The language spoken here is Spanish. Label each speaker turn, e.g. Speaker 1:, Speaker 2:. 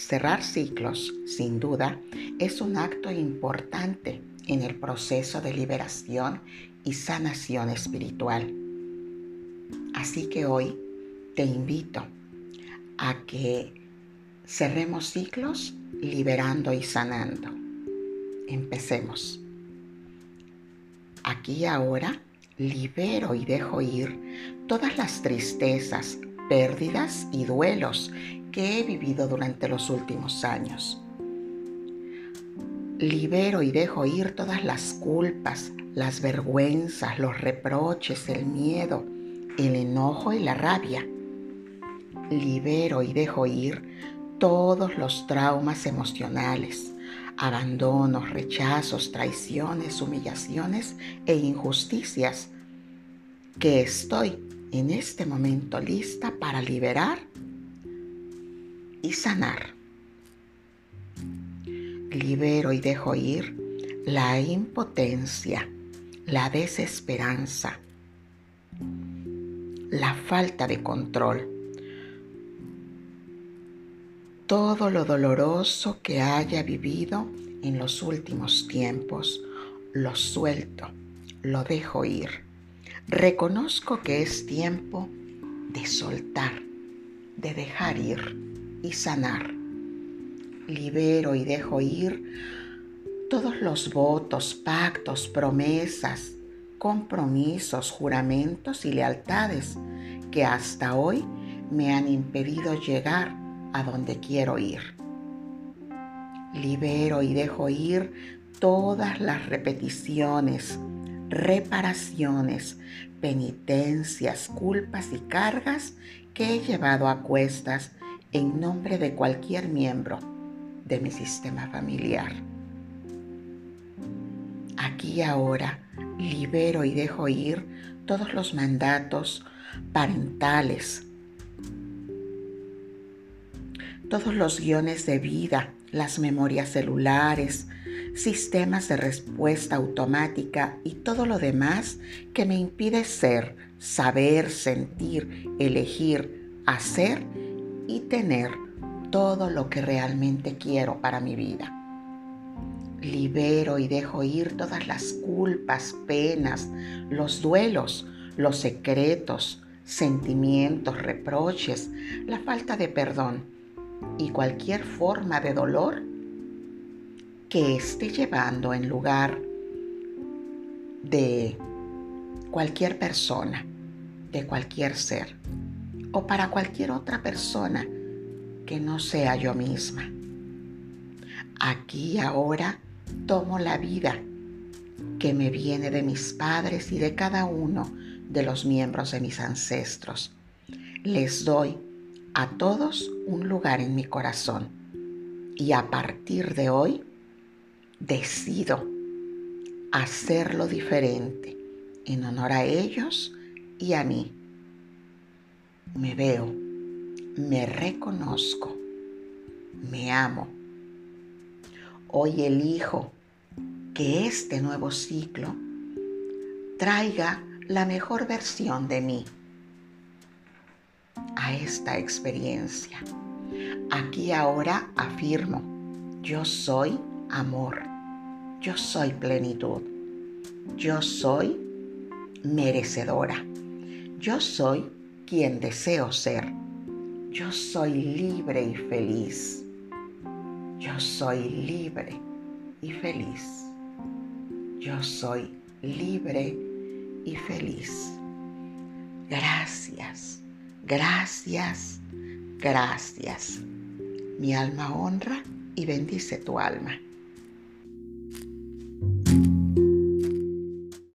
Speaker 1: Cerrar ciclos, sin duda, es un acto importante en el proceso de liberación y sanación espiritual. Así que hoy te invito a que cerremos ciclos liberando y sanando. Empecemos. Aquí ahora libero y dejo ir todas las tristezas, pérdidas y duelos que he vivido durante los últimos años. Libero y dejo ir todas las culpas, las vergüenzas, los reproches, el miedo, el enojo y la rabia. Libero y dejo ir todos los traumas emocionales, abandonos, rechazos, traiciones, humillaciones e injusticias que estoy en este momento lista para liberar y sanar. Libero y dejo ir la impotencia, la desesperanza, la falta de control, todo lo doloroso que haya vivido en los últimos tiempos, lo suelto, lo dejo ir. Reconozco que es tiempo de soltar, de dejar ir y sanar. Libero y dejo ir todos los votos, pactos, promesas, compromisos, juramentos y lealtades que hasta hoy me han impedido llegar a donde quiero ir. Libero y dejo ir todas las repeticiones, reparaciones, penitencias, culpas y cargas que he llevado a cuestas en nombre de cualquier miembro de mi sistema familiar. Aquí ahora libero y dejo ir todos los mandatos parentales, todos los guiones de vida, las memorias celulares, sistemas de respuesta automática y todo lo demás que me impide ser, saber, sentir, elegir, hacer y tener todo lo que realmente quiero para mi vida. Libero y dejo ir todas las culpas, penas, los duelos, los secretos, sentimientos, reproches, la falta de perdón y cualquier forma de dolor que esté llevando en lugar de cualquier persona, de cualquier ser o para cualquier otra persona que no sea yo misma. Aquí ahora tomo la vida que me viene de mis padres y de cada uno de los miembros de mis ancestros. Les doy a todos un lugar en mi corazón. Y a partir de hoy decido hacerlo diferente en honor a ellos y a mí. Me veo, me reconozco, me amo. Hoy elijo que este nuevo ciclo traiga la mejor versión de mí a esta experiencia. Aquí ahora afirmo, yo soy amor, yo soy plenitud, yo soy merecedora, yo soy quien deseo ser, yo soy libre y feliz, yo soy libre y feliz, yo soy libre y feliz. Gracias Gracias, gracias. Mi alma honra y bendice tu alma.